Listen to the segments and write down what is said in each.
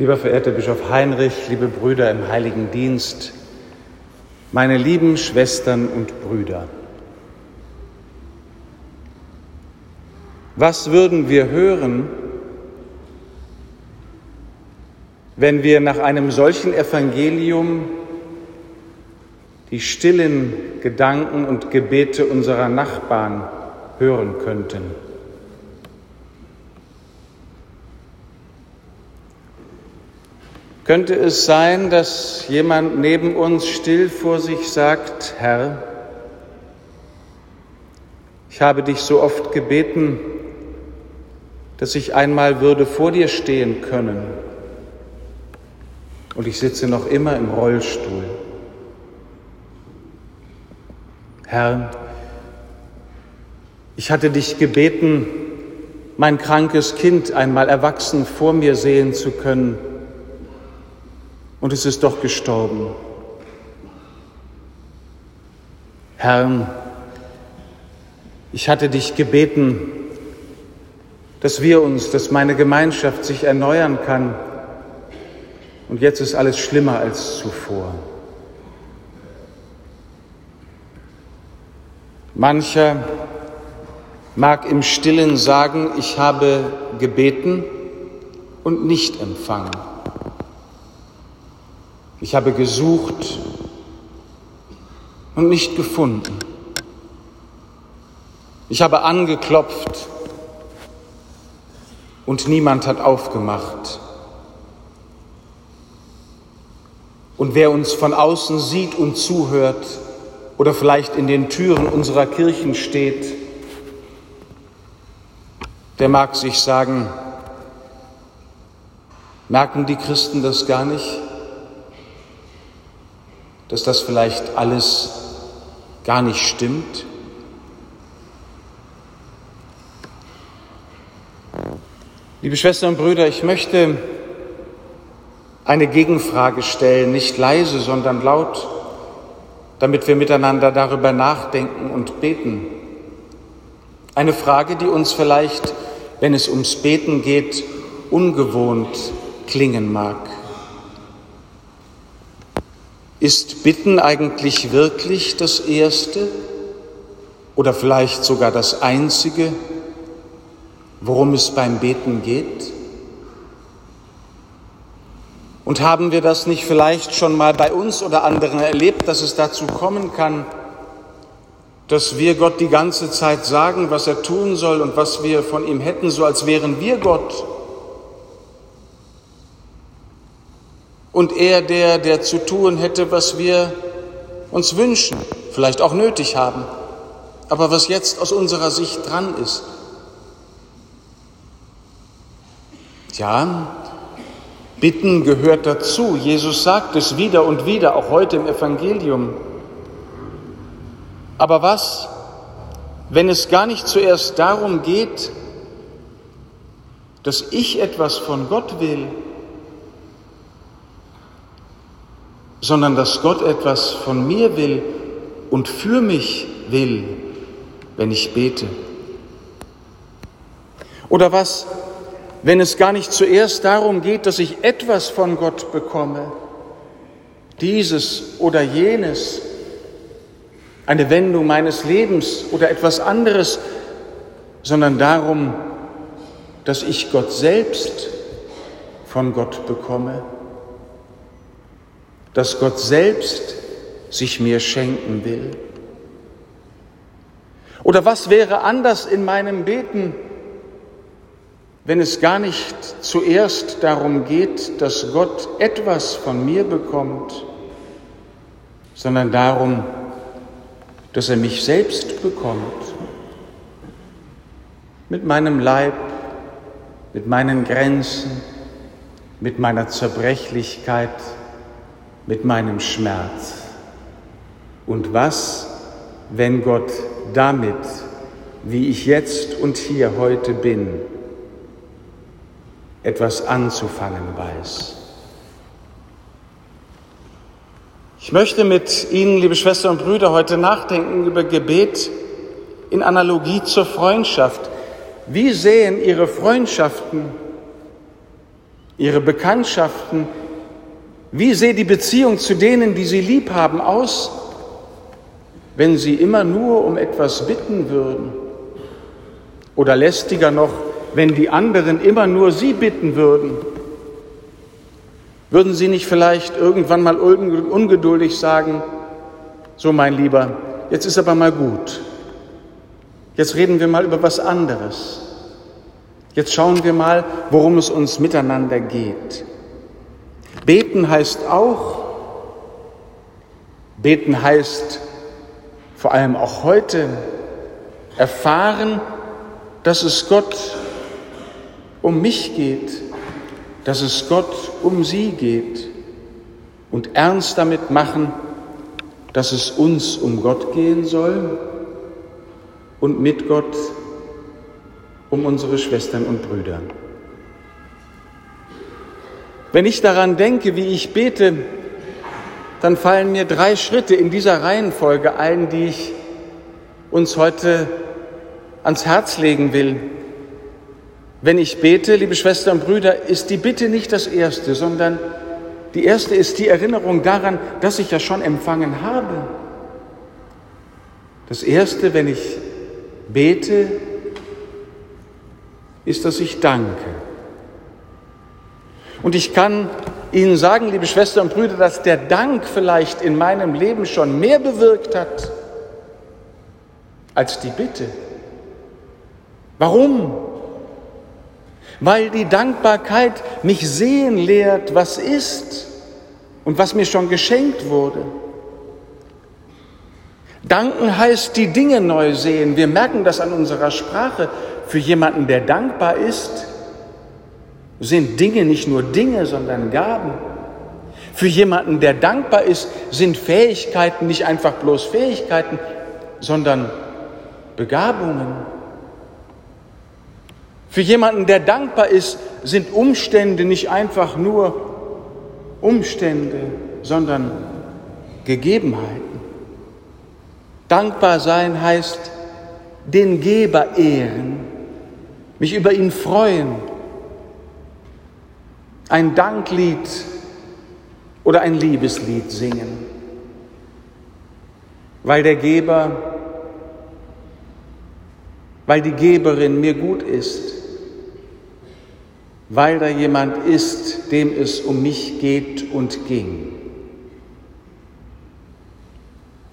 Lieber verehrter Bischof Heinrich, liebe Brüder im heiligen Dienst, meine lieben Schwestern und Brüder. Was würden wir hören, wenn wir nach einem solchen Evangelium die stillen Gedanken und Gebete unserer Nachbarn hören könnten? Könnte es sein, dass jemand neben uns still vor sich sagt, Herr, ich habe dich so oft gebeten, dass ich einmal würde vor dir stehen können und ich sitze noch immer im Rollstuhl. Herr, ich hatte dich gebeten, mein krankes Kind einmal erwachsen vor mir sehen zu können und es ist doch gestorben. Herr, ich hatte dich gebeten, dass wir uns, dass meine Gemeinschaft sich erneuern kann. Und jetzt ist alles schlimmer als zuvor. Mancher mag im stillen sagen, ich habe gebeten und nicht empfangen. Ich habe gesucht und nicht gefunden. Ich habe angeklopft und niemand hat aufgemacht. Und wer uns von außen sieht und zuhört oder vielleicht in den Türen unserer Kirchen steht, der mag sich sagen, merken die Christen das gar nicht? Dass das vielleicht alles gar nicht stimmt? Liebe Schwestern und Brüder, ich möchte eine Gegenfrage stellen, nicht leise, sondern laut, damit wir miteinander darüber nachdenken und beten. Eine Frage, die uns vielleicht, wenn es ums Beten geht, ungewohnt klingen mag. Ist Bitten eigentlich wirklich das Erste oder vielleicht sogar das Einzige, worum es beim Beten geht? Und haben wir das nicht vielleicht schon mal bei uns oder anderen erlebt, dass es dazu kommen kann, dass wir Gott die ganze Zeit sagen, was er tun soll und was wir von ihm hätten, so als wären wir Gott? Und er der, der zu tun hätte, was wir uns wünschen, vielleicht auch nötig haben, aber was jetzt aus unserer Sicht dran ist. Ja, Bitten gehört dazu. Jesus sagt es wieder und wieder, auch heute im Evangelium. Aber was, wenn es gar nicht zuerst darum geht, dass ich etwas von Gott will, sondern dass Gott etwas von mir will und für mich will, wenn ich bete? Oder was, wenn es gar nicht zuerst darum geht, dass ich etwas von Gott bekomme, dieses oder jenes, eine Wendung meines Lebens oder etwas anderes, sondern darum, dass ich Gott selbst von Gott bekomme? Dass Gott selbst sich mir schenken will? Oder was wäre anders in meinem Beten, wenn es gar nicht zuerst darum geht, dass Gott etwas von mir bekommt, sondern darum, dass er mich selbst bekommt, mit meinem Leib, mit meinen Grenzen, mit meiner Zerbrechlichkeit, mit meinem Schmerz. Und was, wenn Gott damit, wie ich jetzt und hier heute bin, etwas anzufangen weiß? Ich möchte mit Ihnen, liebe Schwestern und Brüder, heute nachdenken über Gebet in Analogie zur Freundschaft. Wie sehen Ihre Freundschaften, ihre Bekanntschaften, wie sähe die Beziehung zu denen, die sie lieb haben, aus, wenn sie immer nur um etwas bitten würden? Oder lästiger noch, wenn die anderen immer nur sie bitten würden? Würden sie nicht vielleicht irgendwann mal ungeduldig sagen, so mein Lieber, jetzt ist aber mal gut. Jetzt reden wir mal über was anderes. Jetzt schauen wir mal, worum es uns miteinander geht. Beten heißt auch, beten heißt vor allem auch heute erfahren, dass es Gott um mich geht, dass es Gott um sie geht und ernst damit machen, dass es uns um Gott gehen soll und mit Gott um unsere Schwestern und Brüder. Wenn ich daran denke, wie ich bete, dann fallen mir drei Schritte in dieser Reihenfolge ein, die ich uns heute ans Herz legen will. Wenn ich bete, liebe Schwestern und Brüder, ist die Bitte nicht das Erste, sondern die erste ist die Erinnerung daran, dass ich ja schon empfangen habe. Das Erste, wenn ich bete, ist, dass ich danke. Und ich kann Ihnen sagen, liebe Schwestern und Brüder, dass der Dank vielleicht in meinem Leben schon mehr bewirkt hat als die Bitte. Warum? Weil die Dankbarkeit mich sehen lehrt, was ist und was mir schon geschenkt wurde. Danken heißt die Dinge neu sehen. Wir merken das an unserer Sprache. Für jemanden, der dankbar ist, sind Dinge nicht nur Dinge, sondern Gaben. Für jemanden, der dankbar ist, sind Fähigkeiten nicht einfach bloß Fähigkeiten, sondern Begabungen. Für jemanden, der dankbar ist, sind Umstände nicht einfach nur Umstände, sondern Gegebenheiten. Dankbar sein heißt den Geber ehren, mich über ihn freuen, ein Danklied oder ein Liebeslied singen, weil der Geber, weil die Geberin mir gut ist, weil da jemand ist, dem es um mich geht und ging.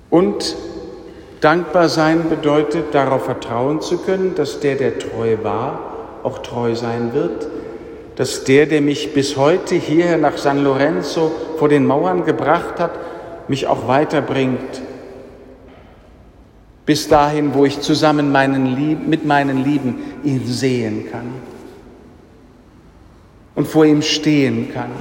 Und Dankbar sein bedeutet, darauf vertrauen zu können, dass der, der treu war, auch treu sein wird, dass der, der mich bis heute hierher nach San Lorenzo vor den Mauern gebracht hat, mich auch weiterbringt, bis dahin, wo ich zusammen meinen Lieb, mit meinen Lieben ihn sehen kann und vor ihm stehen kann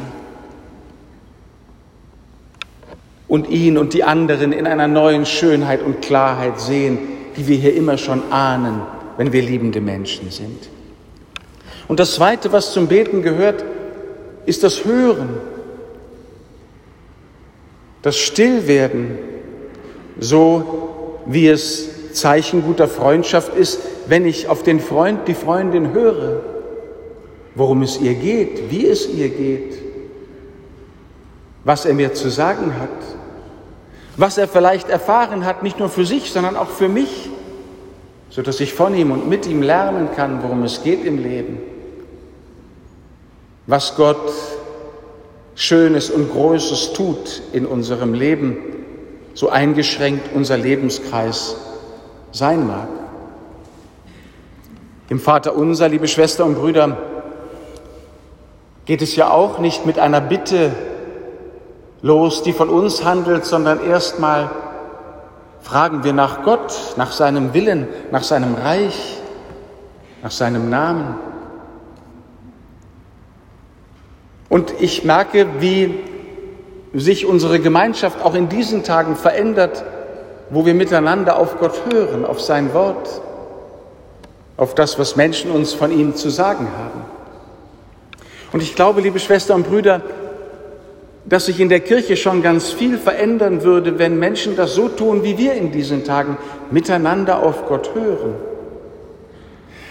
und ihn und die anderen in einer neuen Schönheit und Klarheit sehen, die wir hier immer schon ahnen, wenn wir liebende Menschen sind. Und das Zweite, was zum Beten gehört, ist das Hören, das Stillwerden, so wie es Zeichen guter Freundschaft ist, wenn ich auf den Freund, die Freundin höre, worum es ihr geht, wie es ihr geht, was er mir zu sagen hat, was er vielleicht erfahren hat, nicht nur für sich, sondern auch für mich, sodass ich von ihm und mit ihm lernen kann, worum es geht im Leben, was Gott Schönes und Großes tut in unserem Leben, so eingeschränkt unser Lebenskreis sein mag. Im Vater unser, liebe Schwestern und Brüder, geht es ja auch nicht mit einer Bitte los, die von uns handelt, sondern erstmal fragen wir nach Gott, nach seinem Willen, nach seinem Reich, nach seinem Namen. Und ich merke, wie sich unsere Gemeinschaft auch in diesen Tagen verändert, wo wir miteinander auf Gott hören, auf sein Wort, auf das, was Menschen uns von ihm zu sagen haben. Und ich glaube, liebe Schwestern und Brüder, dass sich in der Kirche schon ganz viel verändern würde, wenn Menschen das so tun, wie wir in diesen Tagen miteinander auf Gott hören.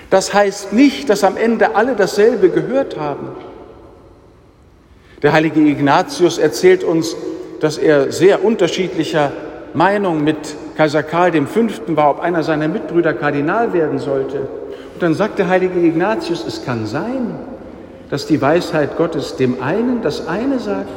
Das heißt nicht, dass am Ende alle dasselbe gehört haben. Der heilige Ignatius erzählt uns, dass er sehr unterschiedlicher Meinung mit Kaiser Karl V. war, ob einer seiner Mitbrüder Kardinal werden sollte. Und dann sagt der heilige Ignatius, es kann sein, dass die Weisheit Gottes dem einen das eine sagt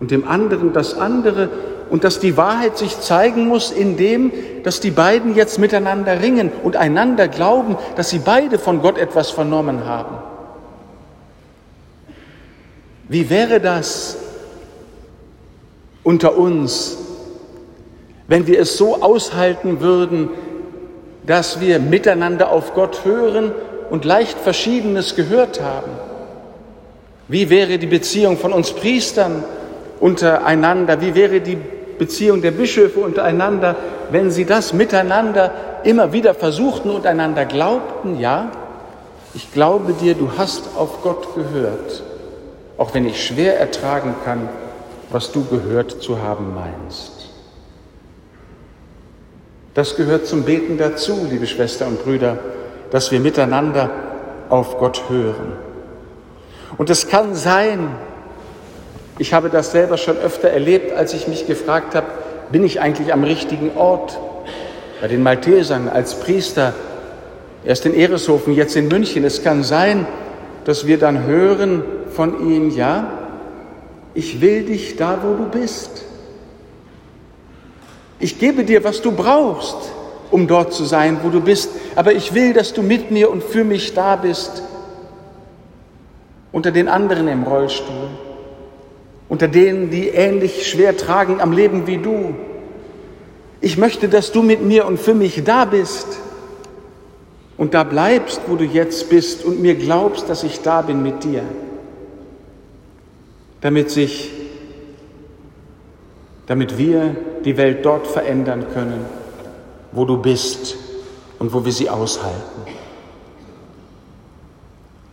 und dem anderen das andere und dass die Wahrheit sich zeigen muss in dem, dass die beiden jetzt miteinander ringen und einander glauben, dass sie beide von Gott etwas vernommen haben. Wie wäre das unter uns, wenn wir es so aushalten würden, dass wir miteinander auf Gott hören und leicht Verschiedenes gehört haben? Wie wäre die Beziehung von uns Priestern untereinander? Wie wäre die Beziehung der Bischöfe untereinander, wenn sie das miteinander immer wieder versuchten und einander glaubten? Ja, ich glaube dir, du hast auf Gott gehört, auch wenn ich schwer ertragen kann, was du gehört zu haben meinst. Das gehört zum Beten dazu, liebe Schwestern und Brüder, dass wir miteinander auf Gott hören. Und es kann sein, ich habe das selber schon öfter erlebt, als ich mich gefragt habe, bin ich eigentlich am richtigen Ort? Bei den Maltesern als Priester, erst in Ereshofen, jetzt in München. Es kann sein, dass wir dann hören von ihm, ja, ich will dich da, wo du bist. Ich gebe dir, was du brauchst, um dort zu sein, wo du bist, aber ich will, dass du mit mir und für mich da bist. Unter den anderen im Rollstuhl, unter denen, die ähnlich schwer tragen am Leben wie du. Ich möchte, dass du mit mir und für mich da bist und da bleibst, wo du jetzt bist und mir glaubst, dass ich da bin mit dir, damit sich damit wir die Welt dort verändern können, wo du bist und wo wir sie aushalten.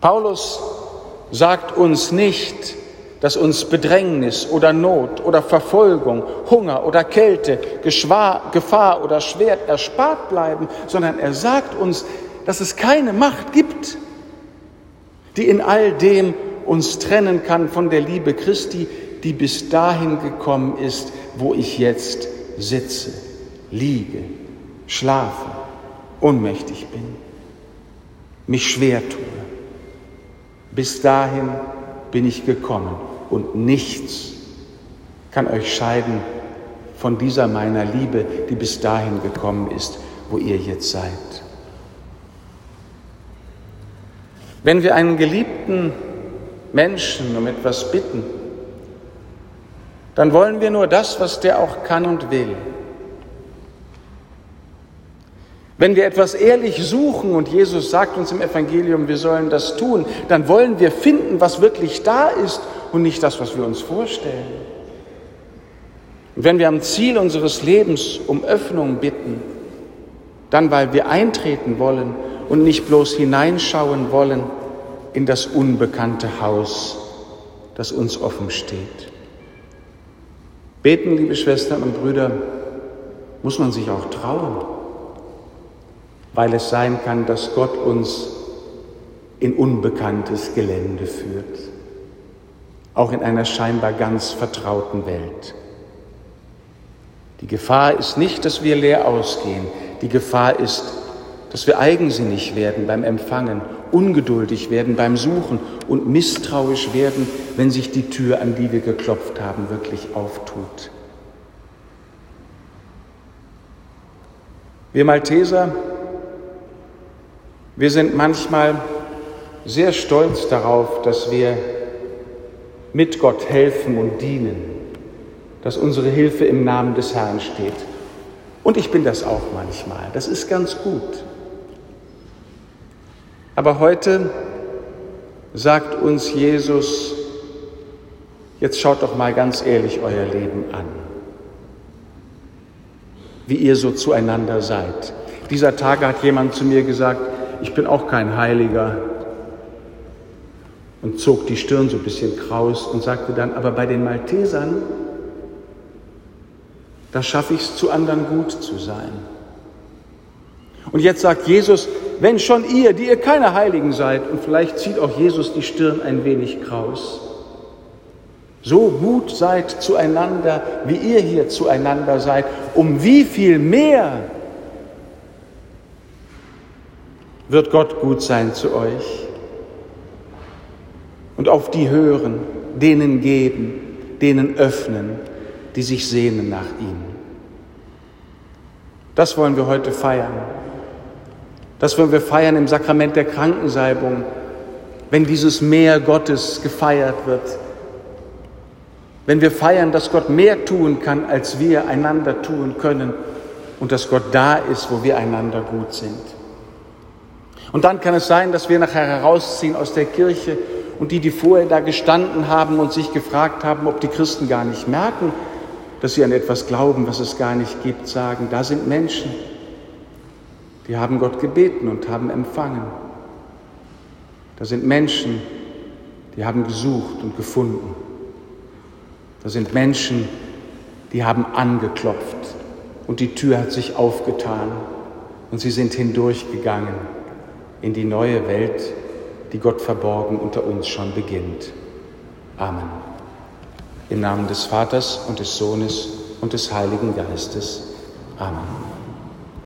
Paulus sagt uns nicht, dass uns Bedrängnis oder Not oder Verfolgung, Hunger oder Kälte, Gefahr oder Schwert erspart bleiben, sondern er sagt uns, dass es keine Macht gibt, die in all dem uns trennen kann von der Liebe Christi, die bis dahin gekommen ist, wo ich jetzt sitze, liege, schlafe, ohnmächtig bin, mich schwer tue. Bis dahin bin ich gekommen und nichts kann euch scheiden von dieser meiner Liebe, die bis dahin gekommen ist, wo ihr jetzt seid. Wenn wir einen geliebten Menschen um etwas bitten, dann wollen wir nur das, was der auch kann und will. Wenn wir etwas ehrlich suchen und Jesus sagt uns im Evangelium, wir sollen das tun, dann wollen wir finden, was wirklich da ist und nicht das, was wir uns vorstellen. Und wenn wir am Ziel unseres Lebens um Öffnung bitten, dann weil wir eintreten wollen und nicht bloß hineinschauen wollen in das unbekannte Haus, das uns offen steht. Beten, liebe Schwestern und Brüder, muss man sich auch trauen, weil es sein kann, dass Gott uns in unbekanntes Gelände führt, auch in einer scheinbar ganz vertrauten Welt. Die Gefahr ist nicht, dass wir leer ausgehen, die Gefahr ist, dass wir eigensinnig werden beim Empfangen, ungeduldig werden beim Suchen und misstrauisch werden, wenn sich die Tür, an die wir geklopft haben, wirklich auftut. Wir Malteser, wir sind manchmal sehr stolz darauf, dass wir mit Gott helfen und dienen, dass unsere Hilfe im Namen des Herrn steht. Und ich bin das auch manchmal. Das ist ganz gut. Aber heute sagt uns Jesus, jetzt schaut doch mal ganz ehrlich euer Leben an, wie ihr so zueinander seid. Dieser Tage hat jemand zu mir gesagt, ich bin auch kein Heiliger und zog die Stirn so ein bisschen kraus und sagte dann, aber bei den Maltesern, da schaffe ich es zu anderen gut zu sein. Und jetzt sagt Jesus, wenn schon ihr, die ihr keine Heiligen seid, und vielleicht zieht auch Jesus die Stirn ein wenig kraus, so gut seid zueinander, wie ihr hier zueinander seid, um wie viel mehr wird Gott gut sein zu euch und auf die hören, denen geben, denen öffnen, die sich sehnen nach ihm. Das wollen wir heute feiern. Das wollen wir feiern im Sakrament der Krankensalbung, wenn dieses Meer Gottes gefeiert wird. Wenn wir feiern, dass Gott mehr tun kann, als wir einander tun können und dass Gott da ist, wo wir einander gut sind. Und dann kann es sein, dass wir nachher herausziehen aus der Kirche und die, die vorher da gestanden haben und sich gefragt haben, ob die Christen gar nicht merken, dass sie an etwas glauben, was es gar nicht gibt, sagen, da sind Menschen, die haben Gott gebeten und haben empfangen. Da sind Menschen, die haben gesucht und gefunden. Da sind Menschen, die haben angeklopft und die Tür hat sich aufgetan und sie sind hindurchgegangen in die neue Welt, die Gott verborgen unter uns schon beginnt. Amen. Im Namen des Vaters und des Sohnes und des Heiligen Geistes. Amen.